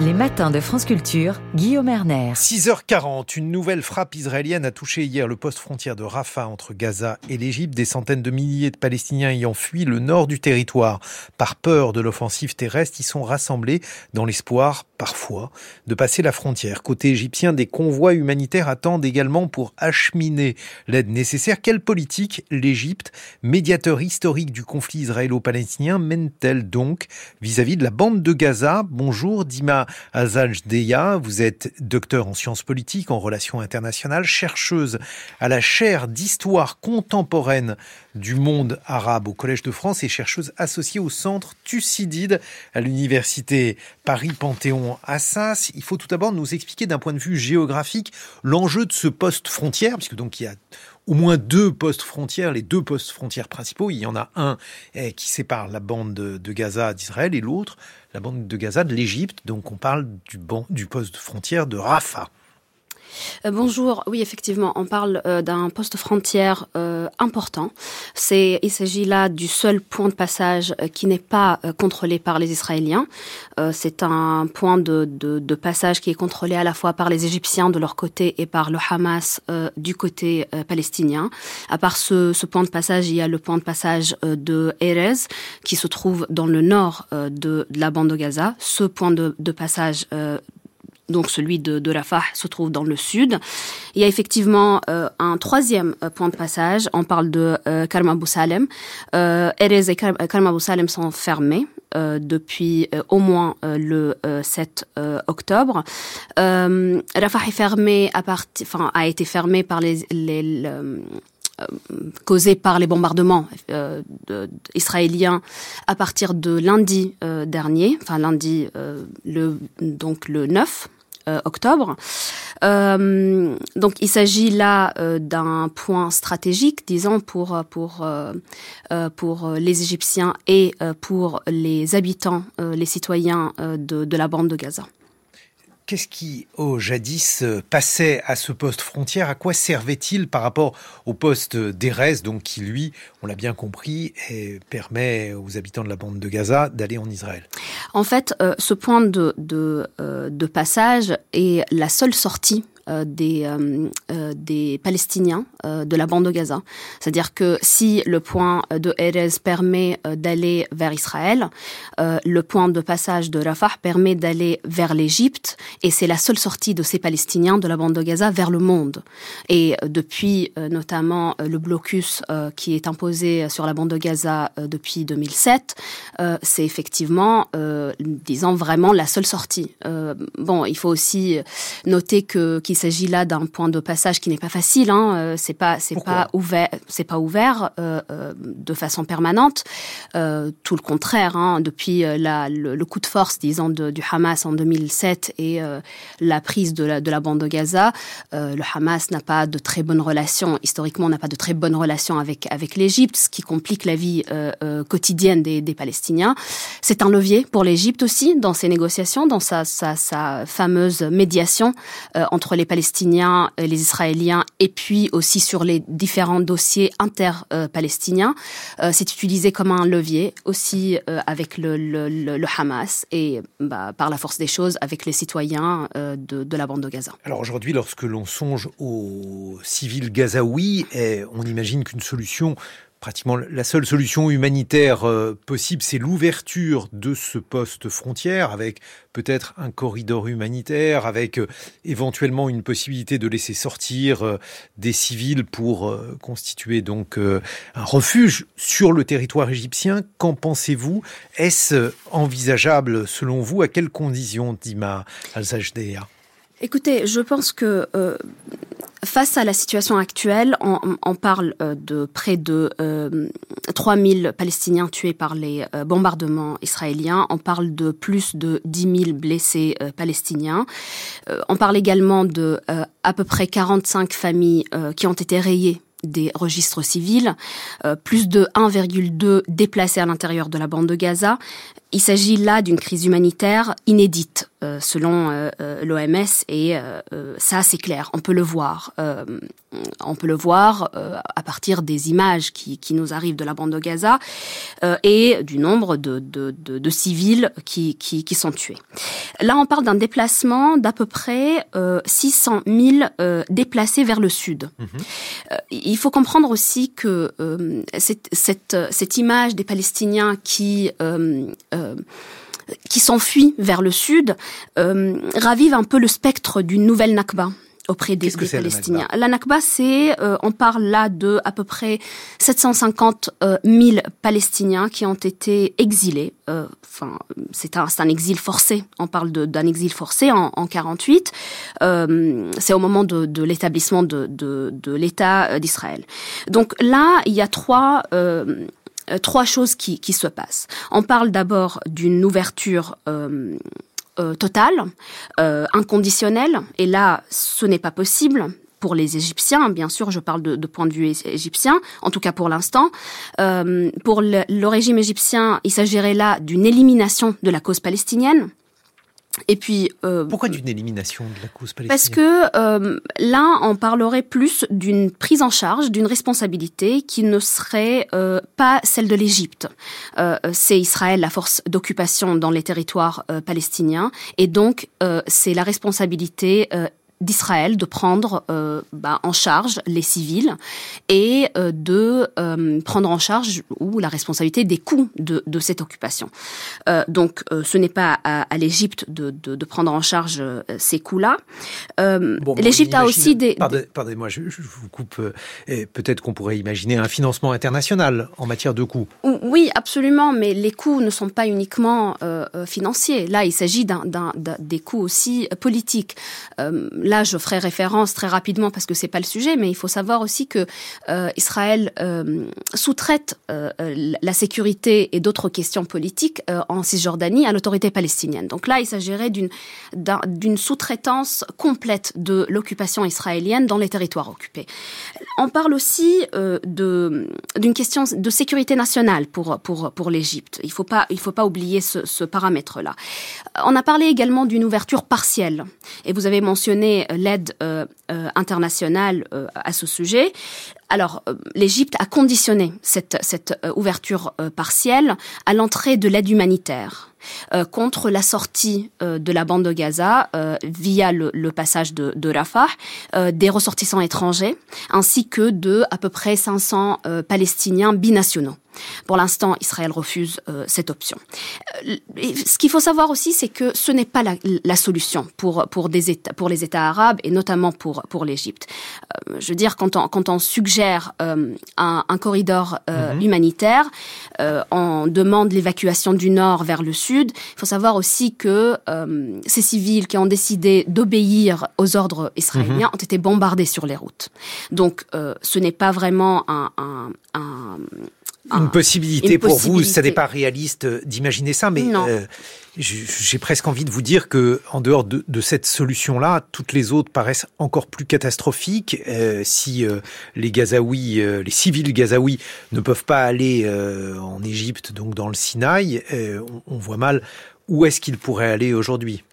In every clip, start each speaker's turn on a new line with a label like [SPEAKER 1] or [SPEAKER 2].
[SPEAKER 1] Les matins de France Culture, Guillaume Erner.
[SPEAKER 2] 6h40, une nouvelle frappe israélienne a touché hier le poste frontière de Rafah entre Gaza et l'Égypte. Des centaines de milliers de Palestiniens ayant fui le nord du territoire par peur de l'offensive terrestre y sont rassemblés dans l'espoir, parfois, de passer la frontière. Côté égyptien, des convois humanitaires attendent également pour acheminer l'aide nécessaire. Quelle politique l'Égypte, médiateur historique du conflit israélo-palestinien, mène-t-elle donc vis-à-vis de la bande de Gaza? Bonjour Dima Azaj Deya, vous êtes docteur en sciences politiques, en relations internationales, chercheuse à la chaire d'histoire contemporaine du monde arabe au Collège de France et chercheuse associée au centre Thucydide à l'université Paris-Panthéon-Assas. Il faut tout d'abord nous expliquer d'un point de vue géographique l'enjeu de ce poste frontière, puisque donc il y a au moins deux postes frontières, les deux postes frontières principaux. Il y en a un eh, qui sépare la bande de, Gaza d'Israël et l'autre la bande de Gaza de l'Égypte. Donc on parle du, du poste frontière de Rafah.
[SPEAKER 3] Euh, bonjour. Oui, effectivement, on parle euh, d'un poste frontière euh, important. C'est, il s'agit là du seul point de passage qui n'est pas contrôlé par les Israéliens. c'est un point de, passage qui est contrôlé à la fois par les Égyptiens de leur côté et par le Hamas du côté palestinien. À part ce, point de passage, il y a le point de passage de Erez qui se trouve dans le nord de, de, la bande de Gaza. Ce point de passage donc celui de, de, Rafah se trouve dans le sud. Il y a effectivement euh, un troisième euh, point de passage. On parle de euh, Karma Salem. Euh, Erez et Karma Salem sont fermés. Euh, depuis au moins le 7 octobre. Rafah est fermé à partir, enfin a été fermé par les, les, causé par les bombardements euh, israéliens à partir de lundi dernier, enfin lundi le donc le 9 euh, octobre. Euh, donc il s'agit là euh, d'un point stratégique, disons, pour les Égyptiens et pour les habitants, les citoyens de, de la bande de Gaza.
[SPEAKER 2] Qu'est-ce qui, au jadis, passait à ce poste frontière? À quoi servait-il par rapport au poste d'Erez, donc qui, lui, on l'a bien compris, permet aux habitants de la bande de Gaza d'aller en Israël?
[SPEAKER 3] En fait, euh, ce point de, euh, de passage est la seule sortie des, euh, euh, des Palestiniens de la bande de Gaza. C'est-à-dire que si le point de Erez permet d'aller vers Israël, le point de passage de Rafah permet d'aller vers l'Égypte et c'est la seule sortie de ces Palestiniens de la bande de Gaza vers le monde. Et depuis notamment le blocus qui est imposé sur la bande de Gaza depuis 2007, c'est effectivement, disons vraiment la seule sortie. bon, il faut aussi noter que s'agit là d'un point de passage qui n'est pas facile. Hein. Euh, c'est pas, c'est pas ouvert, c'est pas ouvert euh, euh, de façon permanente. Euh, tout le contraire. Hein. Depuis le, coup de force, disons, de, du Hamas en 2007 et la prise de la, de la bande de Gaza, le Hamas n'a pas de très bonnes relations. Historiquement, n'a pas de très bonnes relations avec avec l'Égypte, ce qui complique la vie quotidienne des, des Palestiniens. C'est un levier pour l'Égypte aussi dans ses négociations, dans sa, sa, sa fameuse médiation entre les Palestiniens, les Israéliens, et puis aussi sur les différents dossiers inter-palestiniens. Euh, c'est utilisé comme un levier aussi euh, avec le, Hamas et bah, par la force des choses avec les citoyens euh, de, de, la bande de Gaza.
[SPEAKER 2] Alors aujourd'hui, lorsque l'on songe aux civils gazaouis, eh, on imagine qu'une solution pratiquement la seule solution humanitaire euh, possible, c'est l'ouverture de ce poste frontière avec peut-être un corridor humanitaire, avec euh, éventuellement une possibilité de laisser sortir euh, des civils pour constituer donc un refuge sur le territoire égyptien. Qu'en pensez-vous? Est-ce envisageable selon vous? À quelles conditions, Dima Al-Sajdea
[SPEAKER 3] Écoutez, je pense que Face à la situation actuelle, on, parle euh, de près de euh, 3000 Palestiniens tués par les euh, bombardements israéliens. On parle de plus de 10 000 blessés euh, palestiniens. on parle également de à peu près 45 familles qui ont été rayées des registres civils, plus de 1,2 déplacés à l'intérieur de la bande de Gaza. Il s'agit là d'une crise humanitaire inédite selon l'OMS et ça c'est clair, on peut le voir. on peut le voir à partir des images qui, qui, nous arrivent de la bande de Gaza et du nombre de, de, de, de civils qui, qui, qui, sont tués. Là, on parle d'un déplacement d'à peu près euh, 600 000 euh, déplacés vers le sud. Mhm. Euh, il faut comprendre aussi que euh, cette, cette, cette, image des Palestiniens qui qui s'enfuient vers le sud ravive un peu le spectre d'une nouvelle Nakba auprès des, des Palestiniens. La Nakba, c'est, euh, on parle là de à peu près 750 000 euh, Palestiniens qui ont été exilés. Euh, enfin, c'est un, un, exil forcé. On parle d'un exil forcé en, en 48. c'est au moment de, de l'établissement de, de, de l'État d'Israël. Donc là, il y a trois trois choses qui, qui, se passent. On parle d'abord d'une ouverture euh, euh, total, euh, inconditionnel. Et là, ce n'est pas possible pour les Égyptiens, bien sûr, je parle de, point de vue égyptien, en tout cas pour l'instant. Euh, pour le, régime égyptien, il s'agirait là d'une élimination de la cause palestinienne.
[SPEAKER 2] Et puis euh, pourquoi d'une élimination de la cause palestinienne
[SPEAKER 3] Parce que euh, là, on parlerait plus d'une prise en charge, d'une responsabilité qui ne serait euh, pas celle de l'Égypte. Euh, c'est Israël la force d'occupation dans les territoires euh, palestiniens, et donc euh, c'est la responsabilité d'Israël de prendre euh, bah, en charge les civils et euh, de euh, prendre en charge ou la responsabilité des coûts de, de cette occupation. Donc ce n'est pas à, à l'Égypte de, de, de, prendre en charge ces coûts-là.
[SPEAKER 2] Bon, L'Égypte a aussi des... Pardonnez-moi, je, je, vous coupe. Peut-être qu'on pourrait imaginer un financement international en matière de coûts.
[SPEAKER 3] Oui, absolument, mais les coûts ne sont pas uniquement financiers. Là, il s'agit d'un, des coûts aussi politiques là, je ferai référence très rapidement parce que c'est pas le sujet, mais il faut savoir aussi que euh, Israël euh, sous-traite euh, la sécurité et d'autres questions politiques en Cisjordanie à l'autorité palestinienne. Donc là, il s'agirait d'une sous-traitance complète de l'occupation israélienne dans les territoires occupés. On parle aussi de d'une question de sécurité nationale pour pour pour l'Égypte. Il faut faut pas oublier ce, ce paramètre-là. On a parlé également d'une ouverture partielle et vous avez mentionné l'aide euh, euh, internationale euh, à ce sujet. Alors, l'Égypte a conditionné cette, cette ouverture partielle à l'entrée de l'aide humanitaire. contre la sortie de la bande de Gaza via le, le, passage de, de Rafah des ressortissants étrangers ainsi que de à peu près 500 Palestiniens binationaux. Pour l'instant, Israël refuse euh, cette option. Euh, ce qu'il faut savoir aussi, c'est que ce n'est pas la, la, solution pour pour des États, pour les États arabes et notamment pour pour l'Égypte. Euh, je veux dire, quand on quand on suggère euh, un, un, corridor euh, -hmm. humanitaire, euh, on demande l'évacuation du nord vers le sud. Il faut savoir aussi que ces civils qui ont décidé d'obéir aux ordres israéliens -hmm. ont été bombardés sur les routes. Donc, ce n'est pas vraiment un, un, un
[SPEAKER 2] une possibilité une pour possibilité. vous, ça n'est pas réaliste d'imaginer ça, mais euh, j'ai presque envie de vous dire que, en dehors de, de cette solution-là, toutes les autres paraissent encore plus catastrophiques. Euh, si euh, les Gazaouis, euh, les civils gazaouis, ne peuvent pas aller euh, en Égypte, donc dans le Sinaï, euh, on, on voit mal où est-ce qu'ils pourraient aller aujourd'hui.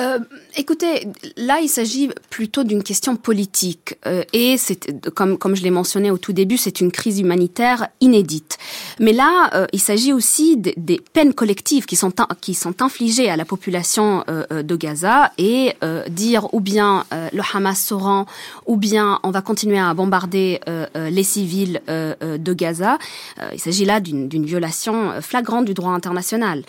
[SPEAKER 3] Euh, écoutez, là, il s'agit plutôt d'une question politique. Euh, et c'est, comme, comme je l'ai mentionné au tout début, c'est une crise humanitaire inédite. Mais là, euh, il s'agit aussi des, des, peines collectives qui sont, qui sont infligées à la population euh, euh de Gaza et euh, dire ou bien le Hamas se rend, ou bien on va continuer à bombarder les civils de Gaza. il s'agit là d'une, violation flagrante du droit international.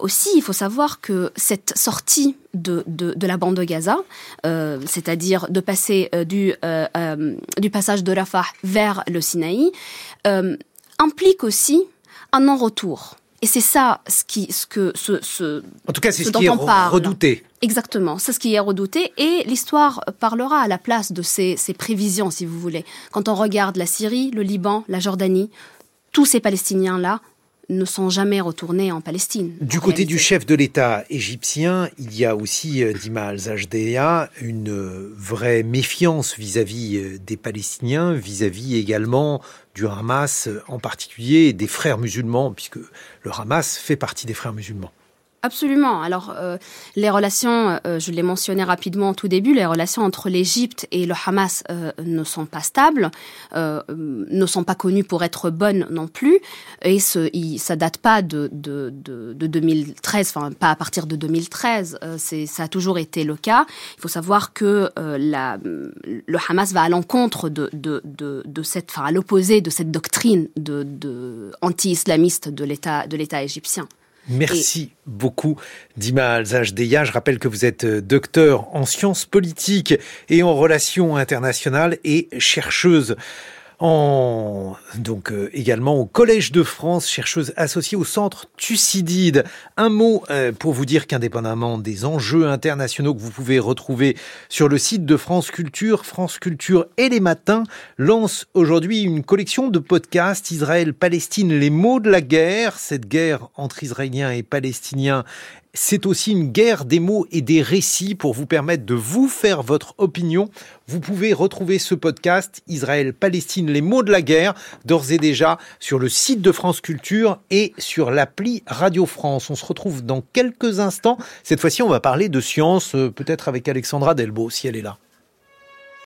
[SPEAKER 3] aussi, il faut savoir que cette sortie de, de, de, la bande de Gaza, euh, c'est-à-dire de passer euh, du, euh, euh du passage de Rafah vers le Sinaï, euh, implique aussi un non-retour. Et c'est ça ce qui, ce que, ce, ce
[SPEAKER 2] en tout cas, c'est ce, ce qui est redouté.
[SPEAKER 3] Exactement, c'est ce qui est redouté. Et l'histoire parlera à la place de ces, ces prévisions, si vous voulez. Quand on regarde la Syrie, le Liban, la Jordanie, tous ces Palestiniens-là ne sont jamais retournés en Palestine.
[SPEAKER 2] Du côté du chef de l'État égyptien, il y a aussi, euh, Dima al une euh, vraie méfiance vis-à-vis euh, des Palestiniens, vis-à-vis également du Hamas, en particulier des frères musulmans, puisque le Hamas fait partie des frères musulmans.
[SPEAKER 3] Absolument. Alors, euh, les relations, euh, je l'ai mentionné rapidement au tout début, les relations entre l'Égypte et le Hamas euh, ne sont pas stables, ne sont pas connues pour être bonnes non plus, et ce, ça date pas de, de, de, de 2013, enfin pas à partir de 2013, c'est, ça a toujours été le cas. Il faut savoir que le Hamas va à l'encontre de, cette, enfin à l'opposé de cette doctrine anti-islamiste de l'État égyptien.
[SPEAKER 2] Merci beaucoup, Dima Alzajdeya. Je rappelle que vous êtes euh, docteur en sciences politiques et en relations internationales et chercheuse en donc euh, également au Collège de France, chercheuse associée au Centre Thucydide. Un mot euh, pour vous dire qu'indépendamment des enjeux internationaux que vous pouvez retrouver sur le site de France Culture, France Culture et les matins lance aujourd'hui une collection de podcasts Israël-Palestine, les mots de la guerre. Cette guerre entre Israéliens et Palestiniens c'est aussi une guerre des mots et des récits pour vous permettre de vous faire votre opinion. Vous pouvez retrouver ce podcast Israël-Palestine, les mots de la guerre, d'ores et déjà sur le site de France Culture et sur l'appli Radio France. On se retrouve dans quelques instants. Cette fois-ci, on va parler de science, euh, peut-être avec Alexandra Delbo, si elle est là.